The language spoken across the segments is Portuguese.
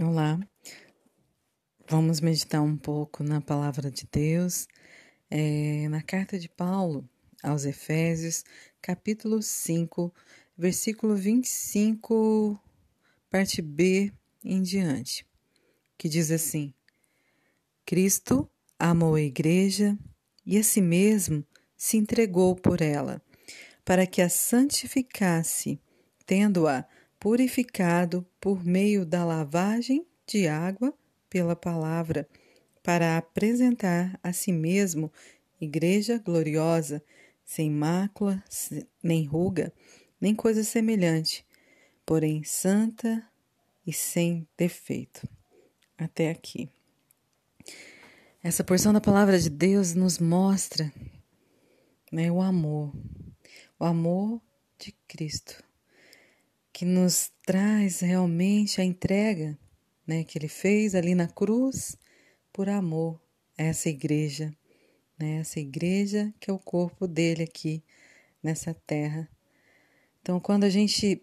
Olá, vamos meditar um pouco na palavra de Deus, é, na carta de Paulo aos Efésios, capítulo 5, versículo 25, parte B em diante, que diz assim: Cristo amou a igreja e a si mesmo se entregou por ela, para que a santificasse, tendo-a purificado por meio da lavagem de água pela palavra, para apresentar a si mesmo igreja gloriosa, sem mácula, nem ruga, nem coisa semelhante, porém santa e sem defeito. Até aqui. Essa porção da palavra de Deus nos mostra né, o amor, o amor de Cristo que nos traz realmente a entrega né, que ele fez ali na cruz por amor a essa igreja, né, essa igreja que é o corpo dele aqui nessa terra. Então, quando a gente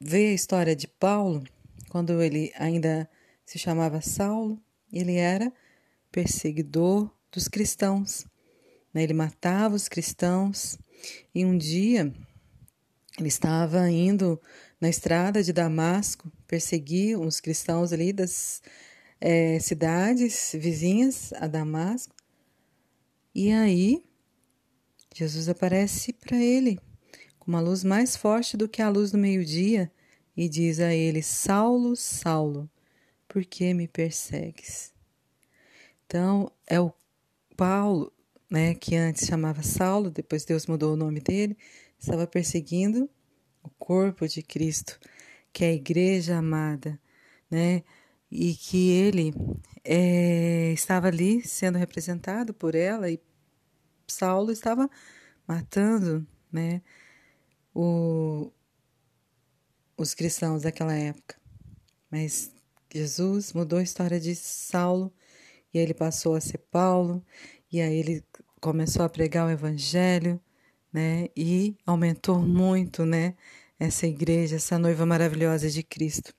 vê a história de Paulo, quando ele ainda se chamava Saulo, ele era perseguidor dos cristãos. Né? Ele matava os cristãos e um dia ele estava indo na estrada de Damasco, perseguir os cristãos ali das é, cidades vizinhas a Damasco. E aí, Jesus aparece para ele com uma luz mais forte do que a luz do meio-dia e diz a ele: Saulo, Saulo, por que me persegues? Então, é o Paulo, né, que antes chamava Saulo, depois Deus mudou o nome dele, estava perseguindo o corpo de Cristo, que é a igreja amada, né? E que ele é, estava ali sendo representado por ela e Saulo estava matando, né? O, os cristãos daquela época. Mas Jesus mudou a história de Saulo e ele passou a ser Paulo e aí ele começou a pregar o evangelho né? E aumentou muito, né? Essa igreja, essa noiva maravilhosa de Cristo.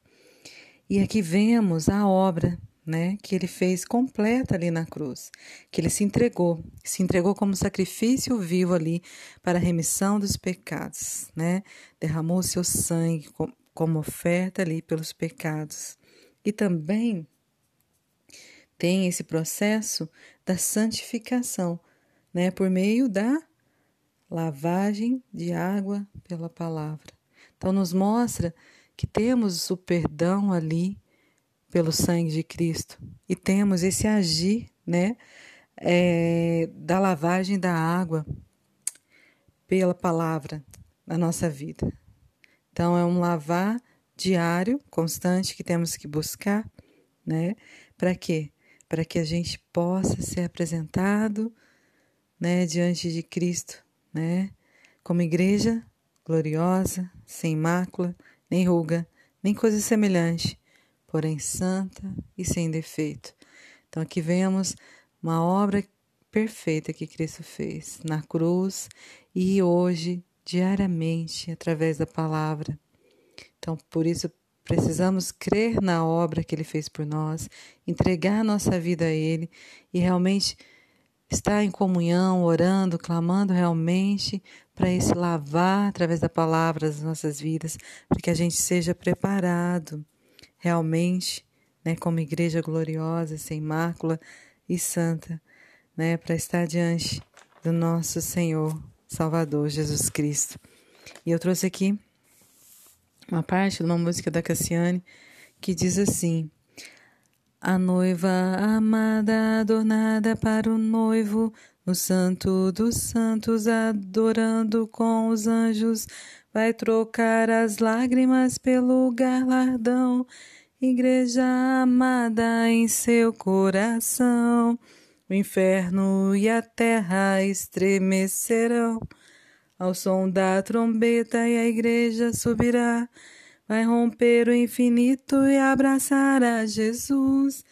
E aqui vemos a obra, né? Que ele fez completa ali na cruz, que ele se entregou, se entregou como sacrifício vivo ali para a remissão dos pecados, né? Derramou seu sangue como oferta ali pelos pecados. E também tem esse processo da santificação, né, por meio da lavagem de água pela palavra. Então, nos mostra que temos o perdão ali pelo sangue de Cristo e temos esse agir, né, é, da lavagem da água pela palavra na nossa vida. Então, é um lavar diário, constante, que temos que buscar, né? Para quê? Para que a gente possa ser apresentado, né, diante de Cristo né? Como igreja gloriosa, sem mácula, nem ruga, nem coisa semelhante, porém santa e sem defeito. Então aqui vemos uma obra perfeita que Cristo fez na cruz e hoje, diariamente, através da palavra. Então, por isso, precisamos crer na obra que Ele fez por nós, entregar nossa vida a Ele e realmente estar em comunhão, orando, clamando realmente para esse lavar através da palavra das nossas vidas, para que a gente seja preparado realmente, né, como igreja gloriosa, sem mácula e santa, né, para estar diante do nosso Senhor, Salvador Jesus Cristo. E eu trouxe aqui uma parte de uma música da Cassiane que diz assim: a noiva amada, adornada para o noivo, no santo dos santos, adorando com os anjos, vai trocar as lágrimas pelo galardão. Igreja amada em seu coração, o inferno e a terra estremecerão. Ao som da trombeta e a igreja subirá vai romper o infinito e abraçar a Jesus,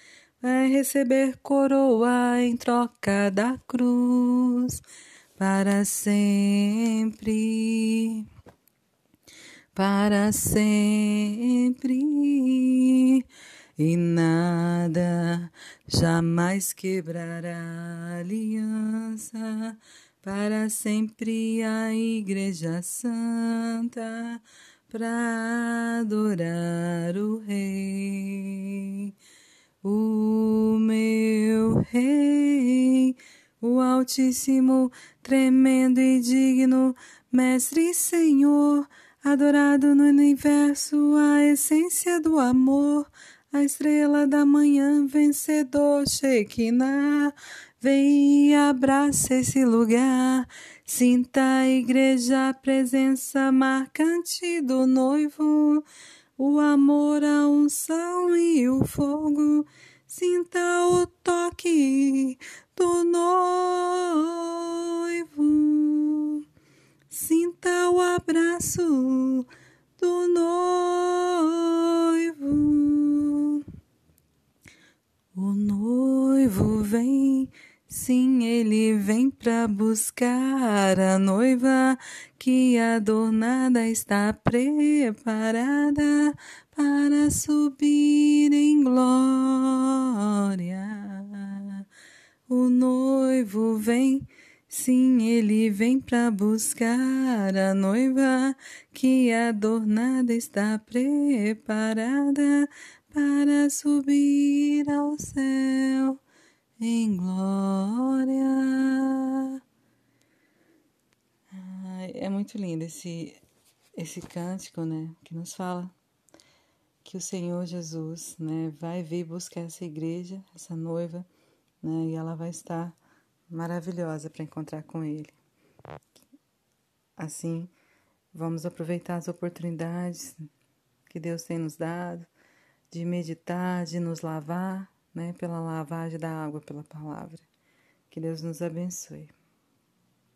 vai receber coroa em troca da cruz para sempre. Para sempre e nada jamais quebrará aliança. Para sempre a Igreja Santa, para adorar o Rei, o meu Rei, o Altíssimo, tremendo e digno, Mestre e Senhor, adorado no universo, a essência do amor a estrela da manhã vencedor, Shekinah, vem e abraça esse lugar. Sinta a igreja, a presença marcante do noivo, o amor, a unção e o fogo. Sinta o toque O noivo vem, sim, ele vem para buscar a noiva que adornada está preparada para subir em glória. O noivo vem, Sim, ele vem para buscar a noiva que adornada está preparada para subir ao céu em glória. é muito lindo esse esse cântico, né, que nos fala que o Senhor Jesus, né, vai vir buscar essa igreja, essa noiva, né, e ela vai estar maravilhosa para encontrar com Ele. Assim, vamos aproveitar as oportunidades que Deus tem nos dado de meditar, de nos lavar, né, pela lavagem da água, pela palavra. Que Deus nos abençoe.